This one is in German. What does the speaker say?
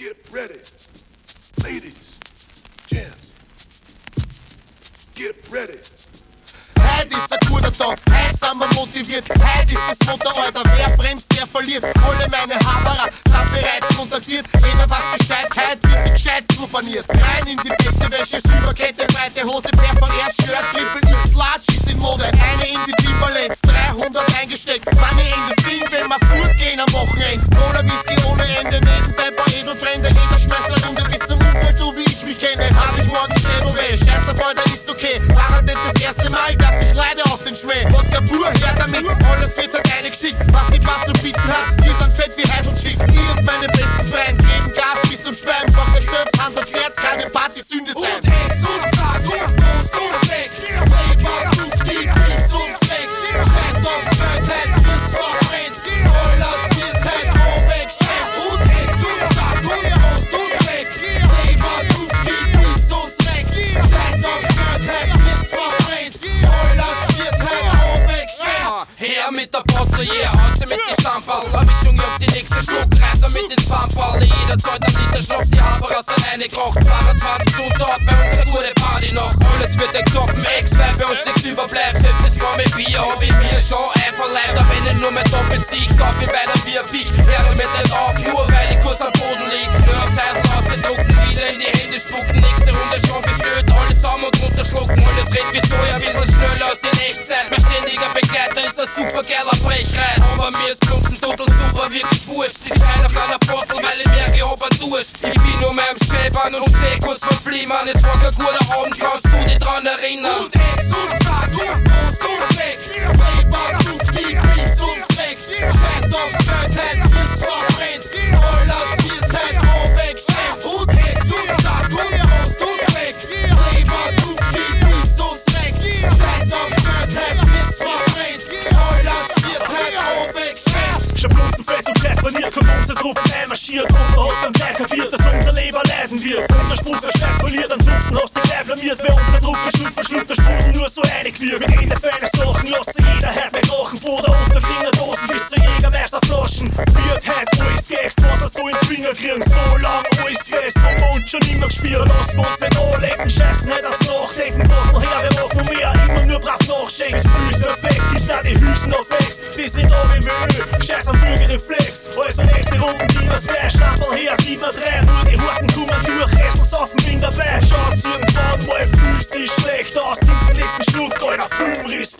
Get ready. Ladies, gents, get ready. Heute ist ein guter Tag, wir motiviert, heute ist das Motto, Alter, wer bremst, der verliert. Alle meine Haberer sind bereits kontaktiert, jeder weiß Bescheid, heute wird sich gescheit supaniert. Rein in die beste Wäsche, Silberkette, breite Hose, perforert, Shirt, Triple X, Large ist in Mode. Eine in die Timberlands, 300 eingesteckt, Money in the Film, wenn wir fortgehen am Wochenende. Cola Whisky ohne Ende, nebenbei paar Edelbrände, jeder schmeißt eine Runde bis zum Umfeld, so wie ich mich kenne. Hab ich morgen Schädelweh, scheiß der Fall, da ist okay. War nicht das erste Mal, dass ich leide auf den Schmäh. Wodka pur, her damit, alles wird halt eingeschickt. Was die Bar zu Der yeah, außer mit die Stammball. Mischung jagt die nächste Schluck, rein damit Farmball. Jeder zahlt einen Liter Schnaps, die Haber aus alleine kocht. 22 Stunden dort, bei uns eine gute Party noch. Alles wird gesoffen, ex weil bei uns nichts überbleibt. Selbst das warme Bier hab ich mir schon einverleibt. Aber wenn ich nur mehr doppelt sieg, weiter wie ein Viech. Hör damit nicht auf, nur weil ich kurz am super geiler Brechreiz. Aber mir ist Blunzen total super, wirklich wurscht. Ich schreie auf einer Bottle, weil ich merke, ob er duscht. Ich bin nur mehr am Schäbern und steh kurz vor Flimmern. Es war kein guter Abend, kannst du dich dran erinnern? Truppen einmarschiert und hat dann gleich kapiert, dass unser Leber leiden wird. Unser Spruch verstärkt verliert, ansonsten hast du gleich blamiert. Wer unter Druck verschluckt, verschluckt der Sprung nur so einig wird. Wir gehen der feine Sachen, lassen jeder hört mir krachen. Vor der Unterfingerdosen bis zur Jägermeisterflaschen. Wird halt alles Gags, was wir so in die Finger kriegen. So lang alles fest, wir uns schon immer gespielt. Lassen wir uns nicht anlegen, scheißen nicht aufs Nachdenken. Bottle her, wir machen mehr, immer nur brav nachschenken. Das Gefühl ist perfekt, gibt's da die Hülsen auf Ex. Das rennt ab im Öl, scheiß am Bürgerreflex. Fühlst dich schlecht aus. Nimmst den letzten Schluck, Alter, Filmriss,